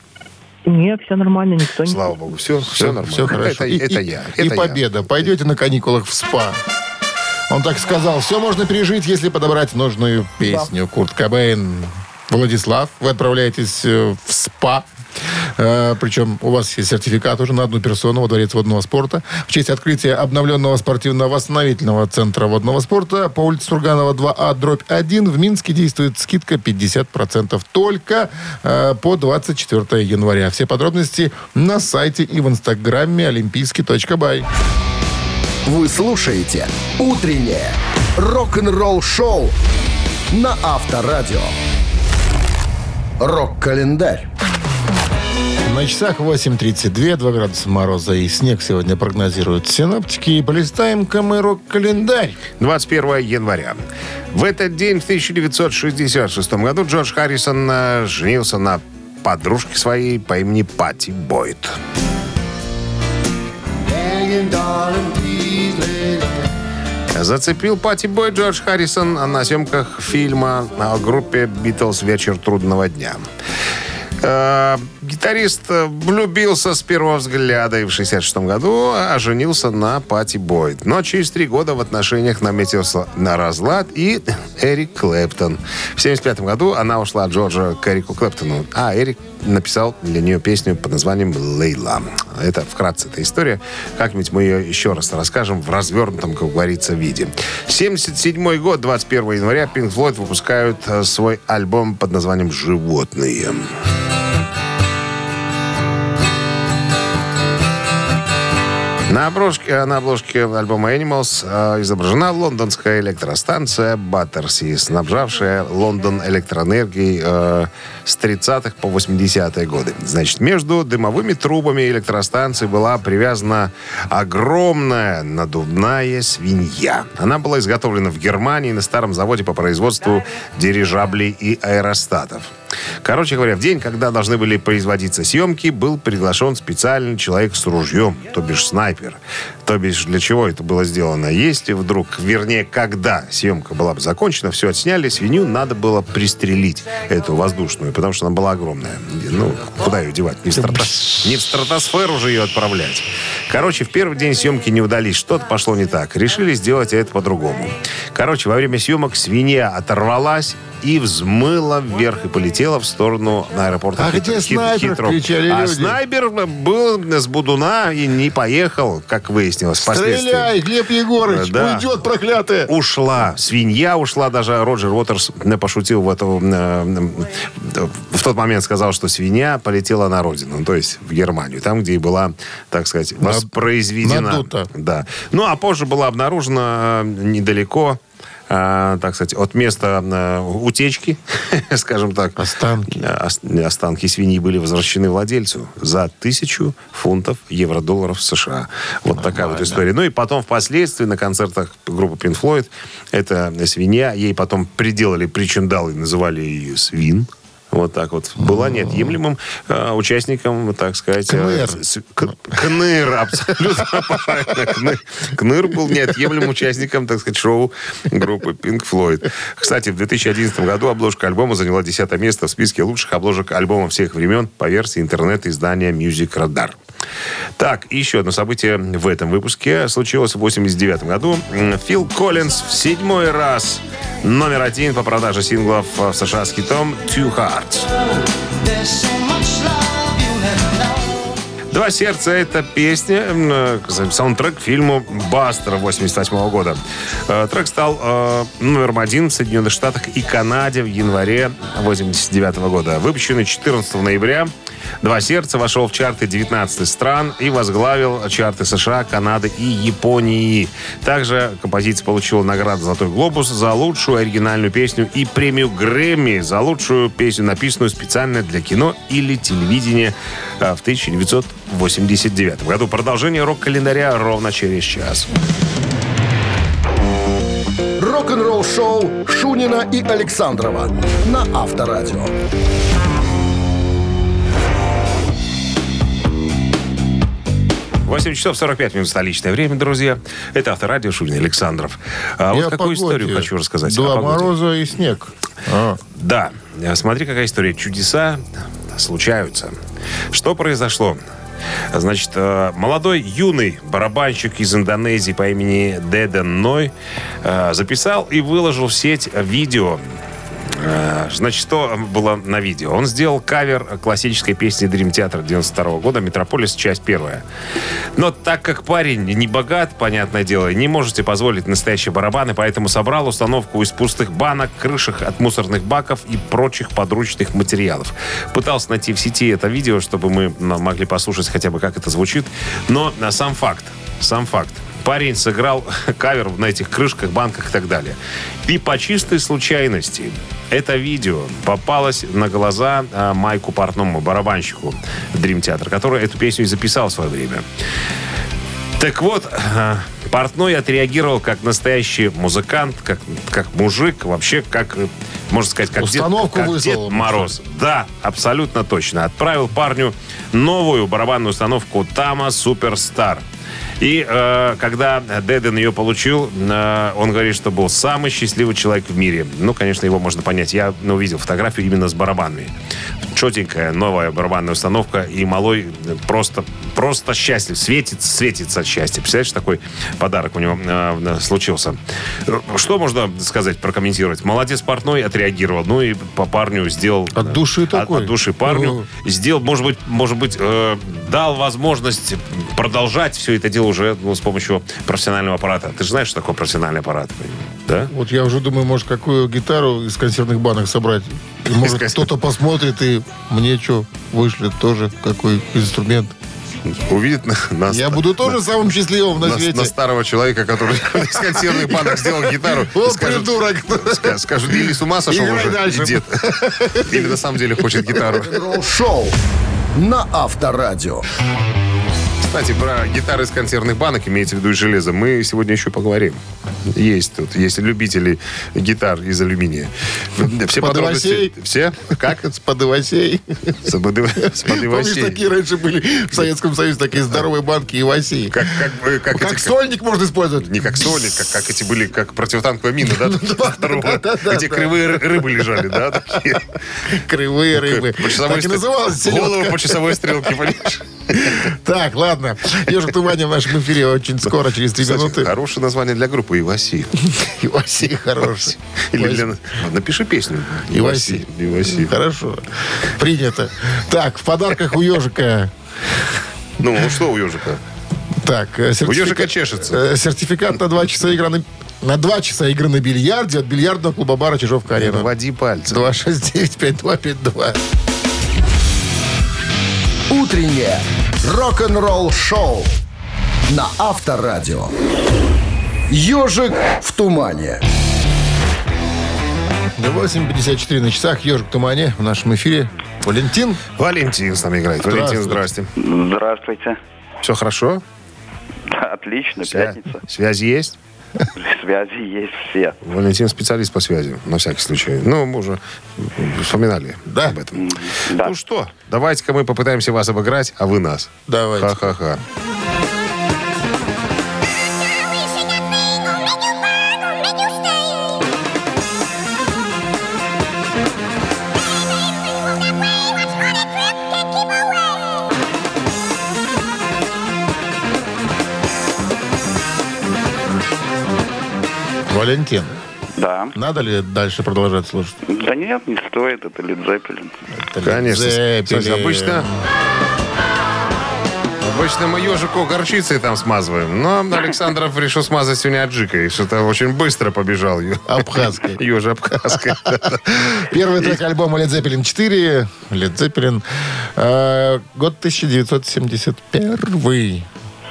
S7: Нет, все нормально, никто не...
S3: Слава богу. Все, все, нормально.
S2: Все хорошо.
S3: Это,
S2: и,
S3: это
S2: и-
S3: я.
S2: И
S3: это я.
S2: победа. Пойдете на каникулах в СПА. Он так сказал, все можно пережить, если подобрать нужную песню. Курт Кобейн. Владислав, вы отправляетесь э, в СПА. Э, Причем у вас есть сертификат уже на одну персону во Дворец водного спорта. В честь открытия обновленного спортивно-восстановительного центра водного спорта по улице Сурганова 2А, дробь 1 в Минске действует скидка 50% только э, по 24 января. Все подробности на сайте и в инстаграме олимпийский.бай.
S1: Вы слушаете «Утреннее рок-н-ролл-шоу» на Авторадио. Рок-календарь.
S2: На часах 8.32, 2 градуса мороза и снег сегодня прогнозируют синоптики. И полистаем-ка мы рок-календарь.
S3: 21 января. В этот день, в 1966 году, Джордж Харрисон э, женился на подружке своей по имени Пати Бойд. Зацепил Пати Бой Джордж Харрисон на съемках фильма о группе «Битлз. Вечер трудного дня». Гитарист э, влюбился с первого взгляда и в 66 году а женился на Пати Бойд. Но через три года в отношениях наметился на разлад и Эрик Клэптон. В 75 году она ушла от Джорджа к Эрику Клэптону, а Эрик написал для нее песню под названием «Лейла». Это вкратце эта история. Как-нибудь мы ее еще раз расскажем в развернутом, как говорится, виде. 77 год, 21 января, Pink Floyd выпускают э, свой альбом под названием «Животные». На обложке, на обложке альбома Animals э, изображена лондонская электростанция Баттерси, снабжавшая Лондон электроэнергией э, с 30-х по 80-е годы. Значит, между дымовыми трубами электростанции была привязана огромная надувная свинья. Она была изготовлена в Германии на старом заводе по производству дирижаблей и аэростатов. Короче говоря, в день, когда должны были производиться съемки, был приглашен специальный человек с ружьем, то бишь снайпер. То бишь, для чего это было сделано? Если вдруг, вернее, когда съемка была бы закончена, все отсняли, свинью надо было пристрелить, эту воздушную, потому что она была огромная. Ну, куда ее девать? Не в, страта- не в стратосферу же ее отправлять. Короче, в первый день съемки не удались, что-то пошло не так. Решили сделать это по-другому. Короче, во время съемок свинья оторвалась и взмыла вверх и полетела в сторону аэропорта.
S2: А где снайпер? Кричали
S3: А
S2: люди.
S3: снайпер был с Будуна и не поехал, как выяснилось впоследствии.
S2: Стреляй, Глеб Егорыч,
S3: Да.
S2: уйдет проклятая.
S3: Ушла. Свинья ушла. Даже Роджер Уотерс э, пошутил в, эту, э, э, в тот момент, сказал, что свинья полетела на родину, ну, то есть в Германию, там, где и была, так сказать, воспроизведена.
S2: надута.
S3: Да. Ну, а позже была обнаружена недалеко так сказать, от места э, утечки, скажем так.
S2: Останки.
S3: Э, ос- Останки свиньи были возвращены владельцу за тысячу фунтов евро-долларов США. Вот такая вот история. Ну и потом впоследствии на концертах группы Pink Floyd эта свинья, ей потом приделали причиндалы, называли ее свин. Вот так вот. Была неотъемлемым э, участником, так сказать... э,
S2: КНР.
S3: с- к- КНР, абсолютно правильно. КНР. КНР был неотъемлемым участником, так сказать, шоу группы Pink Floyd. Кстати, в 2011 году обложка альбома заняла 10 место в списке лучших обложек альбома всех времен по версии интернет-издания Music Radar. Так, еще одно событие в этом выпуске случилось в 89 году. Фил Коллинз в седьмой раз номер один по продаже синглов в США с хитом «Two Hearts». «Два сердца» — это песня, э, саундтрек к фильму «Бастер» 88 года. Э, Трек стал э, номером один в Соединенных Штатах и Канаде в январе 89 года. Выпущенный 14 ноября «Два сердца» вошел в чарты 19 стран и возглавил чарты США, Канады и Японии. Также композиция получила награду «Золотой глобус» за лучшую оригинальную песню и премию Грэмми за лучшую песню, написанную специально для кино или телевидения э, в 1989 году. Продолжение рок-календаря ровно через час.
S1: Рок-н-ролл шоу Шунина и Александрова на Авторадио.
S3: 8 часов 45 минут столичное время, друзья. Это Авторадио Шунин Александров. А вот
S2: Я
S3: какую
S2: погоде.
S3: историю хочу рассказать.
S2: Два мороза и снег. А,
S3: Да, смотри, какая история. Чудеса случаются. Что произошло? Значит, э, молодой юный барабанщик из Индонезии по имени Деден Ной э, записал и выложил в сеть видео. Э, Значит, что было на видео? Он сделал кавер классической песни Dream Theater 92 года «Метрополис. Часть первая». Но так как парень не богат, понятное дело, не можете позволить настоящие барабаны, поэтому собрал установку из пустых банок, крышек от мусорных баков и прочих подручных материалов. Пытался найти в сети это видео, чтобы мы могли послушать хотя бы, как это звучит. Но на сам факт, сам факт. Парень сыграл кавер на этих крышках, банках и так далее. И по чистой случайности это видео попалось на глаза а, Майку Портному, барабанщику Dream Theater, который эту песню и записал в свое время. Так вот, э, Портной отреагировал как настоящий музыкант, как, как мужик, вообще как, можно сказать, как, дед,
S2: Установку
S3: как
S2: выслал
S3: Дед. Мороз. Да, абсолютно точно. Отправил парню новую барабанную установку Тама Суперстар. И э, когда Деден ее получил, э, он говорит, что был самый счастливый человек в мире. Ну, конечно, его можно понять. Я ну, увидел фотографию именно с барабанами. Четенькая новая барабанная установка. И малой просто, просто счастлив. Светит, светится от счастья. Представляешь, такой подарок у него э, случился. Э, Что можно сказать, прокомментировать? Молодец портной отреагировал. Ну и по парню сделал...
S2: От души
S3: от-
S2: такой.
S3: От, души парню. Сделал, может быть, может быть э, дал возможность продолжать все это дело уже ну, с помощью профессионального аппарата. Ты же знаешь, что такое профессиональный аппарат? Да?
S2: Вот я уже думаю, может, какую гитару из консервных банок собрать. И, может, кто-то посмотрит и мне что, вышлет тоже какой инструмент.
S3: Увидит на, на-
S2: Я буду тоже самым счастливым на,
S3: на-
S2: свете.
S3: на старого человека, который из консервных банок сделал гитару. И скажет-
S2: придурок!
S3: ска- Скажут, или с ума сошел
S2: Играй
S3: уже,
S2: дальше.
S3: дед. Или на самом деле хочет гитару.
S1: Шоу на Авторадио.
S3: Кстати, про гитары из консервных банок, имеется в виду и железо, мы сегодня еще поговорим. Есть тут, есть любители гитар из алюминия. Все подробности... Все?
S2: Как с подовосей?
S3: С подыв- с
S2: Помнишь, такие раньше были в Советском Союзе, такие здоровые банки и васи.
S3: Как, как, как,
S2: Как
S3: эти-
S2: сольник можно использовать.
S3: Не как сольник, как, как эти были, как противотанковые мины, да? Где кривые ры- рыбы лежали, да?
S2: Кривые рыбы.
S3: По часовой
S2: Так и называлась
S3: Голову по часовой стрелке, понимаешь?
S2: Так, ладно. Ежик Тумани в нашем эфире очень скоро, через три минуты.
S3: хорошее название для группы Иваси.
S2: Иваси хороший.
S3: Или для... Напиши песню.
S2: Иваси.
S3: Иваси.
S2: Хорошо. Принято. Так, в подарках у ежика.
S3: Ну, ну что у ежика?
S2: Так, э,
S3: У ежика чешется.
S2: э, Сертификат на два часа игры на... На два часа игры на бильярде от бильярдного клуба бара Чижовка-Арена.
S3: Води пальцы.
S2: 269-5252.
S1: Утреннее рок-н-ролл-шоу на Авторадио. Ежик в тумане.
S2: 8.54 на часах. Ежик в тумане в нашем эфире. Валентин.
S3: Валентин с нами играет. Валентин, здрасте.
S8: Здравствуйте.
S3: Все хорошо?
S8: Отлично,
S3: Свя-
S8: пятница.
S3: Связи есть?
S8: Связи есть все.
S3: Валентин специалист по связи, на всякий случай. Ну, мы уже вспоминали
S2: Да.
S3: об этом.
S8: Да.
S3: Ну что, давайте-ка мы попытаемся вас обыграть, а вы нас.
S2: Давайте.
S3: Ха-ха-ха.
S2: Валентин.
S8: Да.
S2: Надо ли дальше продолжать слушать?
S8: Да нет, не стоит, это Лид Зеппелин.
S2: Это
S3: Конечно.
S2: Зеппелин.
S3: обычно... Обычно мы ежику горчицей там смазываем, но Александров решил смазать сегодня аджикой. Что-то очень быстро побежал.
S2: Абхазской.
S3: Ежи абхазской.
S2: Первый трек альбома Led Zeppelin 4. Led Zeppelin. Год 1971.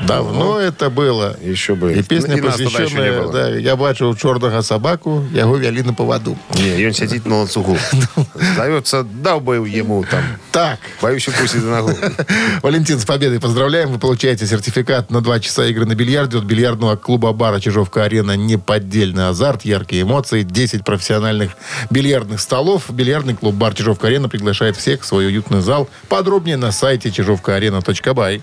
S2: Давно это было.
S3: Еще бы. Еще не
S2: посвященная,
S3: было.
S2: да, я бачу чорного собаку, яго вели на поводу.
S3: Не, и он сидит на ланцугу. Зовется, дал бы ему там.
S2: Так,
S3: Боюсь укусить за ногу.
S2: Валентин, с победой поздравляем. Вы получаете сертификат на два часа игры на бильярде от бильярдного клуба бара Чижовка-Арена. Неподдельный азарт, яркие эмоции, 10 профессиональных бильярдных столов. Бильярдный клуб бар Чижовка-Арена приглашает всех в свой уютный зал. Подробнее на сайте чижовкаарена.бай.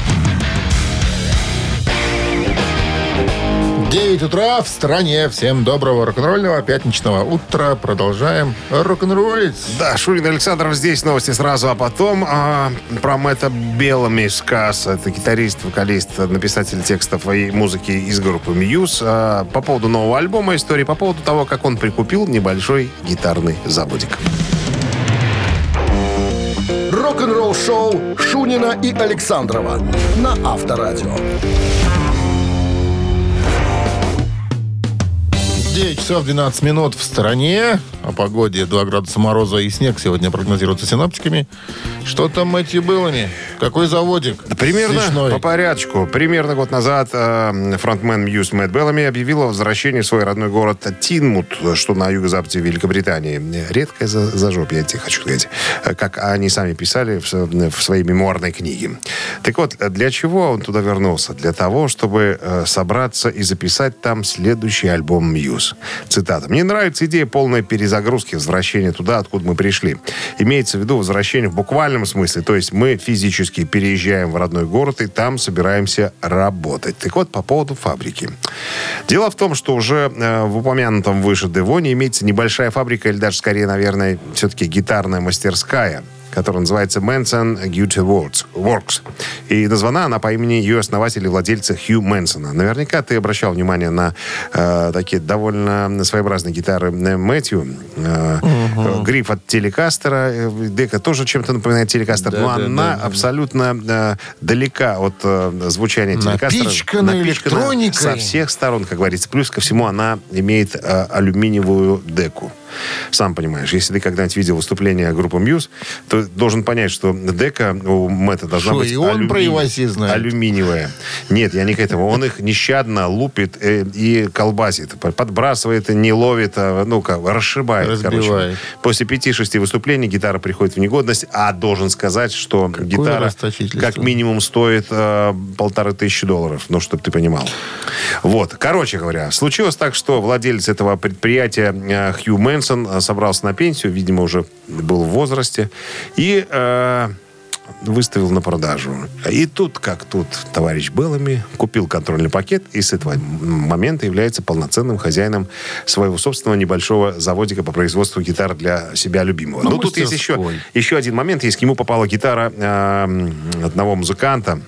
S2: 9 утра в стране. Всем доброго рок-н-ролльного пятничного утра. Продолжаем рок-н-роллить.
S3: Да, Шурин Александров здесь. Новости сразу, а потом а, про Мэтта Белами сказ. Это гитарист, вокалист, написатель текстов и музыки из группы Muse. А, по поводу нового альбома истории, по поводу того, как он прикупил небольшой гитарный заводик.
S1: Рок-н-ролл-шоу Шунина и Александрова на Авторадио.
S2: 9 часов 12 минут в стороне. О погоде 2 градуса мороза и снег сегодня прогнозируется синоптиками. Что там эти былыми? Какой заводик?
S3: Примерно
S2: Свечной.
S3: по порядку. Примерно год назад э, фронтмен Мьюз Мэтт Беллами объявил о возвращении в свой родной город Тинмут, что на юго-западе Великобритании. Редкое за- зажопье, я тебе хочу сказать. Э, Как они сами писали в, в своей мемуарной книге. Так вот, для чего он туда вернулся? Для того, чтобы э, собраться и записать там следующий альбом Мьюз. Цитата. «Мне нравится идея полной перезагрузки, возвращения туда, откуда мы пришли. Имеется в виду возвращение в буквальном смысле, то есть мы физически переезжаем в родной город и там собираемся работать. Так вот, по поводу фабрики. Дело в том, что уже э, в упомянутом выше Девоне имеется небольшая фабрика, или даже скорее, наверное, все-таки гитарная мастерская, которая называется Manson Guitar Works. Works. И названа она по имени ее основателя и владельца Хью Мэнсона. Наверняка ты обращал внимание на э, такие довольно своеобразные гитары э, Мэтью. Э, Э, Гриф от телекастера. э, Дека тоже чем-то напоминает телекастер.
S2: Да,
S3: но
S2: да,
S3: она
S2: да, да.
S3: абсолютно э, далека от э, звучания телекастера.
S2: Напичкана
S3: Напичкана
S2: электроникой.
S3: Со всех сторон, как говорится. Плюс ко всему она имеет э, алюминиевую деку. Сам понимаешь, если ты когда-нибудь видел выступление группы Мьюз, то должен понять, что дека у Мэтта должна
S2: Шо,
S3: быть
S2: и он про
S3: алюмини-
S2: Иваси знает?
S3: алюминиевая. Нет, я не к этому. Он их нещадно лупит э, и колбасит. Подбрасывает, не ловит, а, ну как, расшибает.
S2: Разбивает.
S3: Короче. После пяти-шести выступлений гитара приходит в негодность, а должен сказать, что гитара
S2: расточительство.
S3: как минимум стоит э, полторы тысячи долларов. Ну, чтобы ты понимал. Вот. Короче говоря, случилось так, что владелец этого предприятия э, Хью Мэнсон э, собрался на пенсию, видимо, уже был в возрасте, и э, выставил на продажу. И тут, как тут, товарищ Беллами купил контрольный пакет и с этого момента является полноценным хозяином своего собственного небольшого заводика по производству гитар для себя любимого.
S2: Ну,
S3: тут есть еще, еще один момент. Есть к нему попала гитара э, одного музыканта,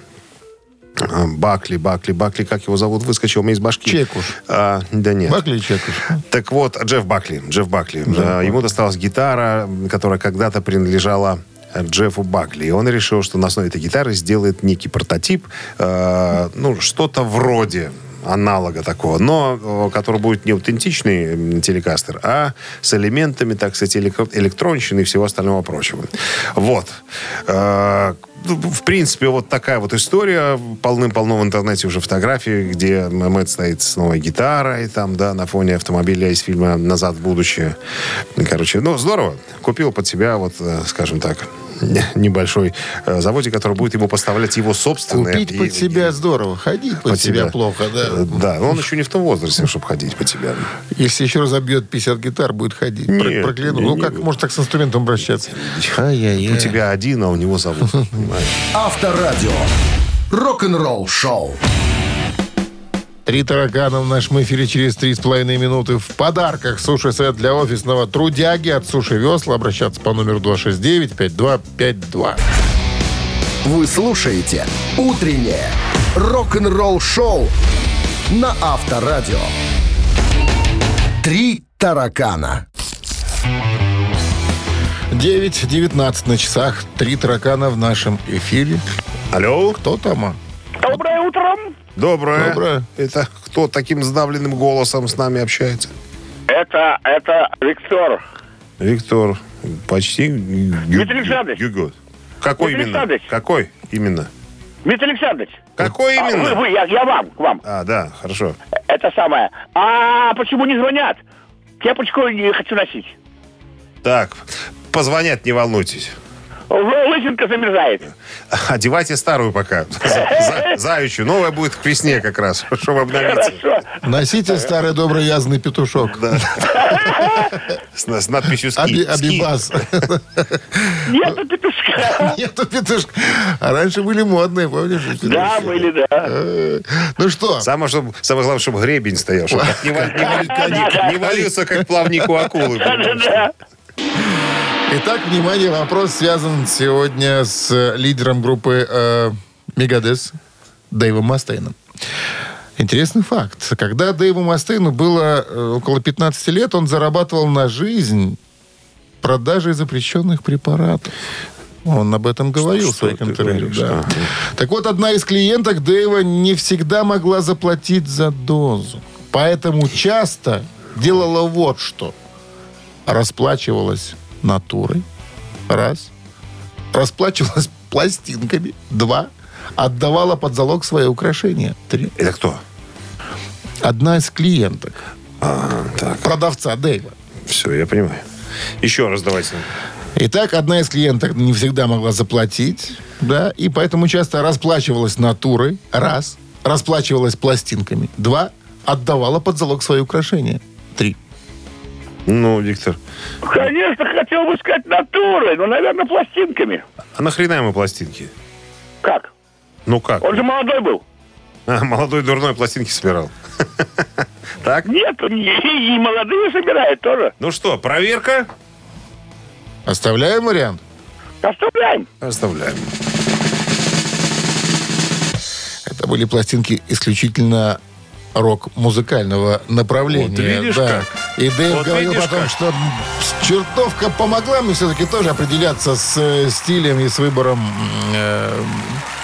S3: Бакли, Бакли, Бакли, как его зовут, выскочил у меня из башки.
S2: Чекуш.
S3: А, да нет.
S2: Бакли Чекуш.
S3: Так вот, Джефф Бакли. Джефф Бакли. Да, ему досталась гитара, которая когда-то принадлежала Джеффу Бакли. И он решил, что на основе этой гитары сделает некий прототип, э, ну, что-то вроде аналога такого, но э, который будет не аутентичный телекастер, а с элементами, так сказать, элек- электронщины и всего остального прочего. Вот. Э, в принципе, вот такая вот история. Полным-полно в интернете уже фотографии, где Мэтт стоит с новой гитарой, там, да, на фоне автомобиля из фильма «Назад в будущее». Короче, ну, здорово. Купил под себя, вот, э, скажем так, небольшой э, заводик, который будет ему поставлять его собственное.
S2: Купить
S3: и-
S2: под себя здорово, ходить под,
S3: под
S2: себя,
S3: себя.
S2: плохо, да.
S3: Э, Да, но он еще не в том возрасте, чтобы ходить под себя.
S2: Если еще разобьет 50 гитар, будет ходить.
S3: Нет,
S2: Прокляну.
S3: не-
S2: ну,
S3: не
S2: как
S3: будет.
S2: может так с инструментом обращаться?
S3: У тебя один, а у него зовут. понимаешь?
S1: Авторадио. Рок-н-ролл шоу.
S2: Три таракана в нашем эфире через три с половиной минуты. В подарках суши-сет для офисного трудяги от Суши Весла. Обращаться по номеру 269-5252.
S1: Вы слушаете «Утреннее рок-н-ролл шоу» на Авторадио. Три таракана.
S2: 9.19 на часах. Три таракана в нашем эфире.
S3: Алло?
S2: Кто там? а?
S8: Доброе утро.
S3: Доброе.
S2: Доброе.
S3: Это кто таким сдавленным голосом с нами общается?
S8: Это, это Виктор.
S3: Виктор, почти...
S8: Дмитрий Александрович.
S3: Гюгот. Какой
S8: Дмитрий
S3: именно?
S8: Александрович.
S3: Какой именно?
S8: Дмитрий Александрович.
S3: Какой
S8: А,
S3: именно?
S8: Вы, вы, я, я вам, к вам.
S3: А, да, хорошо.
S8: Это самое. А почему не звонят? Кепочку не хочу носить.
S3: Так, позвонят, не волнуйтесь.
S8: Лысинка замерзает.
S3: Одевайте старую пока. За-. Новая будет к весне как раз, чтобы обновиться.
S8: Хорошо.
S2: Носите старый добрый язный петушок.
S3: С, с надписью ски.
S2: Аби-. Абибас.
S8: Нету петушка.
S2: Нету петушка. А раньше были модные, помнишь?
S8: Да, были, да.
S2: Э, Ну что,
S3: Самое, чтобы, самое главное, чтобы гребень стоял, чтобы не, не ва- не валился, как плавник у акулы.
S8: Да-да-да.
S2: Итак, внимание, вопрос связан сегодня с э, лидером группы э, Мегадес Дэйвом Мастейном. Интересный факт. Когда Дэйву Мастейну было э, около 15 лет, он зарабатывал на жизнь продажей запрещенных препаратов. Он об этом говорил в
S3: что
S2: своих
S3: ты
S2: интервью. да.
S3: Ага.
S2: Так вот, одна из клиенток Дэйва не всегда могла заплатить за дозу. Поэтому часто делала вот что. Расплачивалась натурой. Раз. Расплачивалась пластинками. Два. Отдавала под залог свои украшения. Три.
S3: Это кто?
S2: Одна из клиенток.
S3: А, так,
S2: Продавца Дэйва.
S3: все, я понимаю. Еще раз давайте.
S2: Итак, одна из клиенток не всегда могла заплатить, да, и поэтому часто расплачивалась натурой, раз, расплачивалась пластинками, два, отдавала под залог свои украшения, три.
S3: Ну, Виктор,
S8: Конечно, хотел бы сказать натурой, но, наверное, пластинками.
S3: а нахрена ему пластинки?
S8: Как?
S3: Ну как?
S8: Он же молодой был.
S3: А, молодой дурной пластинки собирал. Так?
S8: Нет, он и, и молодые собирает тоже.
S3: Ну что, проверка?
S2: Оставляем вариант?
S8: Оставляем.
S3: Оставляем.
S2: Это были пластинки исключительно рок-музыкального направления.
S3: Вот видишь
S2: да.
S3: как.
S2: И Дэйв
S3: Вот
S2: говорил потом,
S3: как.
S2: что чертовка помогла мне все-таки тоже определяться с э, стилем и с выбором э,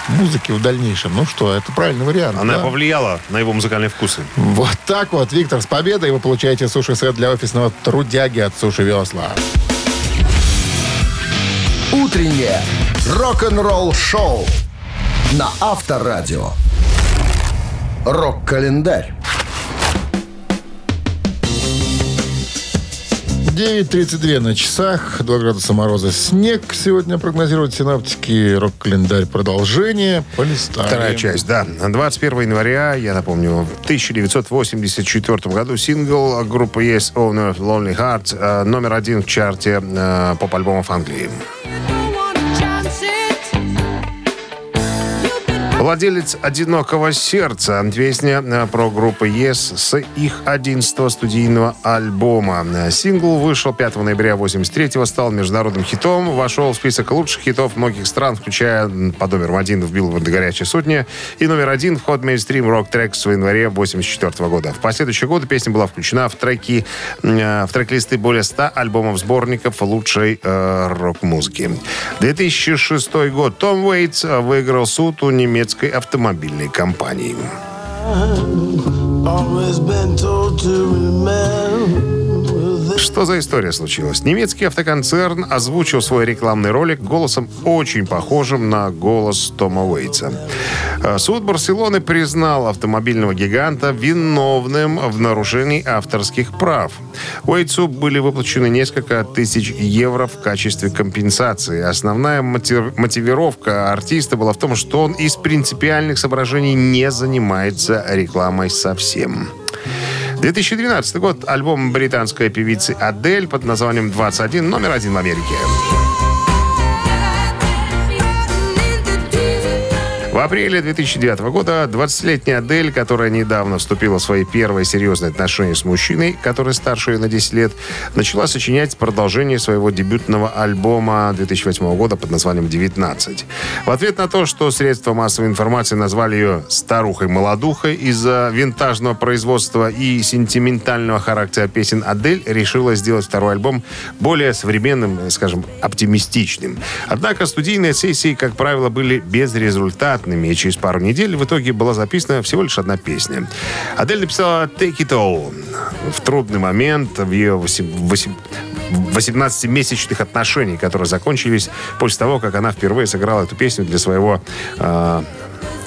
S2: музыки в дальнейшем. Ну что, это правильный вариант.
S3: Она
S2: да?
S3: повлияла на его музыкальные вкусы.
S2: Вот так вот, Виктор, с победой вы получаете суши-сет для офисного трудяги от Суши Весла.
S1: Утреннее рок-н-ролл-шоу на Авторадио. Рок-календарь.
S2: 9.32 на часах, 2 градуса мороза, снег сегодня прогнозируют синаптики, рок-календарь продолжение, полистаем.
S3: Вторая часть, да. 21 января, я напомню, в 1984 году сингл группы Yes Owner Lonely Heart э, номер один в чарте э, поп-альбомов Англии. Владелец «Одинокого сердца» песня э, про группу Yes с их 11 студийного альбома. Сингл вышел 5 ноября 83 стал международным хитом, вошел в список лучших хитов многих стран, включая м, под номером один в Билборд горячей сотни и номер один в Hot Mainstream Tracks в январе 84 года. В последующие годы песня была включена в треки, э, в трек-листы более 100 альбомов сборников лучшей э, рок-музыки. 2006 год. Том Уэйтс выиграл суд у немецкой автомобильной компании. Что за история случилась? Немецкий автоконцерн озвучил свой рекламный ролик голосом очень похожим на голос Тома Уэйтса. Э, Суд Барселоны признал автомобильного гиганта виновным в нарушении авторских прав. Уэйтсу были выплачены несколько тысяч евро в качестве компенсации. Основная мотив- мотивировка артиста была в том, что он из принципиальных соображений не занимается рекламой совсем. 2012 год. Альбом британской певицы Адель под названием «21» номер один в Америке. В апреле 2009 года 20-летняя Адель, которая недавно вступила в свои первые серьезные отношения с мужчиной, который старше ее на 10 лет, начала сочинять продолжение своего дебютного альбома 2008 года под названием «19». В ответ на то, что средства массовой информации назвали ее «старухой-молодухой» из-за винтажного производства и сентиментального характера песен, Адель решила сделать второй альбом более современным, скажем, оптимистичным. Однако студийные сессии, как правило, были безрезультатными, и через пару недель в итоге была записана всего лишь одна песня. Адель написала «Take It All» в трудный момент в ее 18-месячных отношений, которые закончились после того, как она впервые сыграла эту песню для своего э,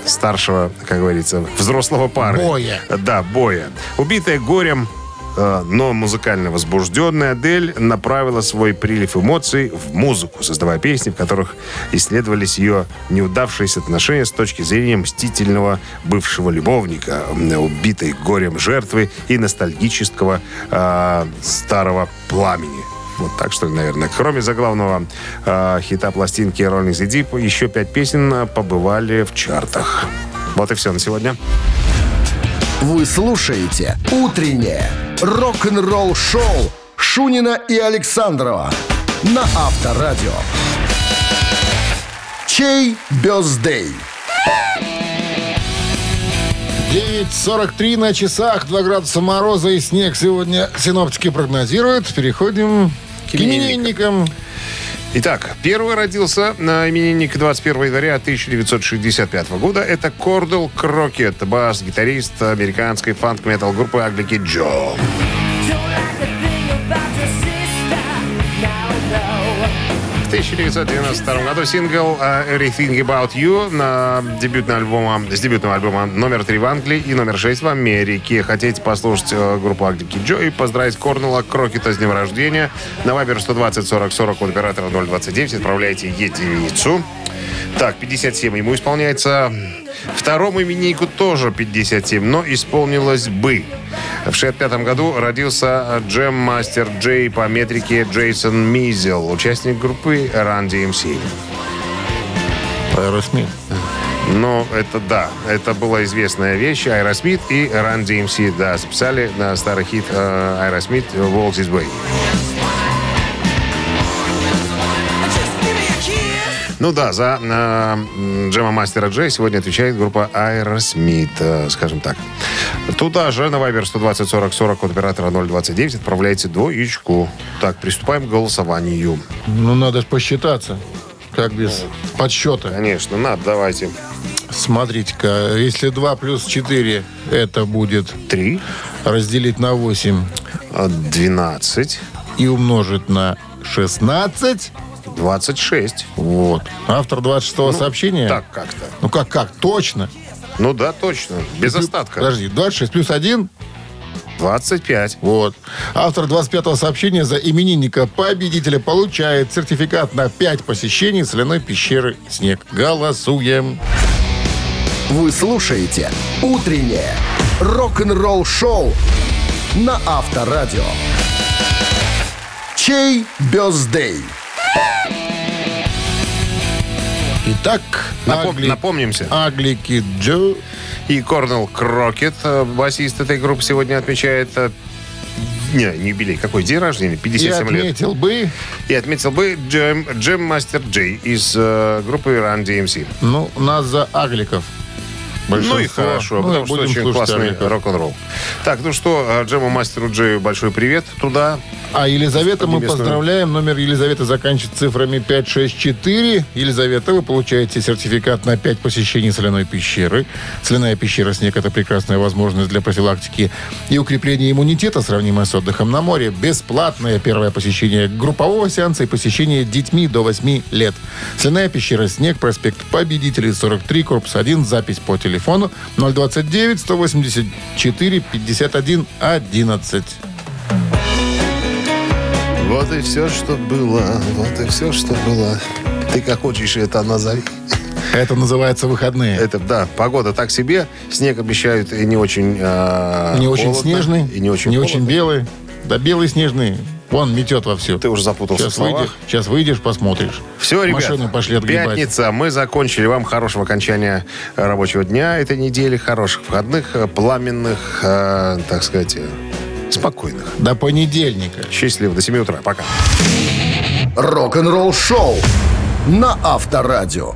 S3: старшего, как говорится, взрослого пары.
S2: Боя.
S3: Да, боя. Убитая горем, но музыкально возбужденная Адель направила свой прилив эмоций в музыку, создавая песни, в которых исследовались ее неудавшиеся отношения с точки зрения мстительного бывшего любовника, убитой горем жертвы и ностальгического э, старого пламени. Вот так что ли, наверное. Кроме заглавного э, хита пластинки Rolling Deep, еще пять песен э, побывали в чартах. Вот и все на сегодня.
S1: Вы слушаете «Утреннее рок-н-ролл-шоу» Шунина и Александрова на Авторадио. Чей бездей?
S2: 9.43 на часах, 2 градуса мороза и снег сегодня синоптики прогнозируют. Переходим к именинникам.
S3: Итак, первый родился на именинник 21 января 1965 года. Это Кордел Крокет, бас-гитарист американской фанк-метал группы Аглики Джо. В 1992 году сингл э, «Everything About You» на дебютного альбома, с дебютного альбома номер 3 в Англии и номер 6 в Америке. Хотите послушать э, группу Аглики Джо и поздравить Корнела Крокета с днем рождения? На Вайбер 120 40 40 от оператора 029 отправляйте единицу. Так, 57 ему исполняется. Второму имениннику тоже 57, но исполнилось бы. В 65 году родился Джем Мастер Джей по метрике Джейсон Мизел, участник группы Run DMC.
S2: Аэросмит.
S3: Ну, это да, это была известная вещь. Аэросмит и Run DMC, да, записали на старый хит э, Аэросмит «Walk This Way». Ну да, за э, Джема Мастера Джей сегодня отвечает группа Aerosmith, э, скажем так. Туда же на Viber 120 40 40 от оператора 029 отправляйте двоечку. Так, приступаем к голосованию.
S2: Ну, надо же посчитаться. Как без подсчета.
S3: Конечно, надо, давайте.
S2: Смотрите-ка, если 2 плюс 4, это будет
S3: Три,
S2: разделить на 8
S3: а, 12,
S2: и умножить на 16.
S3: 26.
S2: Вот. Автор 26-го сообщения.
S3: Так как-то.
S2: Ну как, как? Точно.
S3: Ну да, точно. Без
S2: Плю-
S3: остатка.
S2: Подожди, 26 плюс 1.
S3: 25.
S2: Вот. Автор 25-го сообщения за именинника победителя получает сертификат на 5 посещений соляной пещеры «Снег». Голосуем.
S1: Вы слушаете «Утреннее рок-н-ролл-шоу» на Авторадио. Чей бездей?
S2: Итак,
S3: Напом-
S2: Агли-
S3: Напомнимся.
S2: Аглики Джо.
S3: И Корнел Крокет, э, басист этой группы, сегодня отмечает... э, Не, не юбилей. Какой день рождения?
S2: И
S3: 57 лет.
S2: отметил бы,
S3: И отметил бы Джем, Джем Мастер Джей из э, группы Run DMC.
S2: ну, нас за Агликов.
S3: Ну и
S2: Большинство.
S3: хорошо,
S2: Ну, и
S3: потому что очень классный рок-н-ролл. Так, ну что, э, Джему Мастеру Джею большой привет туда.
S2: А Елизавета мы поздравляем. Номер Елизаветы заканчивается цифрами 564. Елизавета, вы получаете сертификат на 5 посещений соляной пещеры. Соляная пещера «Снег» — это прекрасная возможность для профилактики и укрепления иммунитета, сравнимая с отдыхом на море. Бесплатное первое посещение группового сеанса и посещение детьми до 8 лет. Соляная пещера «Снег», проспект Победителей, 43, корпус 1, запись по телефону 029 184 51 11.
S3: Вот и все, что было, вот и все, что было. Ты как хочешь это назови.
S2: Это называется выходные.
S3: Это, да, погода так себе. Снег обещают и не очень э,
S2: не очень
S3: холодно,
S2: снежный,
S3: И не очень
S2: не
S3: холодно.
S2: очень белый. Да белый снежный. Вон метет вовсю.
S3: Ты уже запутался
S2: сейчас
S3: в словах.
S2: выйдешь, сейчас выйдешь, посмотришь.
S3: Все, ребят,
S2: Машины пошли отгребать.
S3: пятница. Мы закончили. Вам хорошего окончания рабочего дня этой недели, хороших выходных, э, пламенных, э, так сказать, э, спокойных.
S2: До понедельника.
S3: Счастливо. До 7 утра. Пока.
S1: Рок-н-ролл-шоу на Авторадио.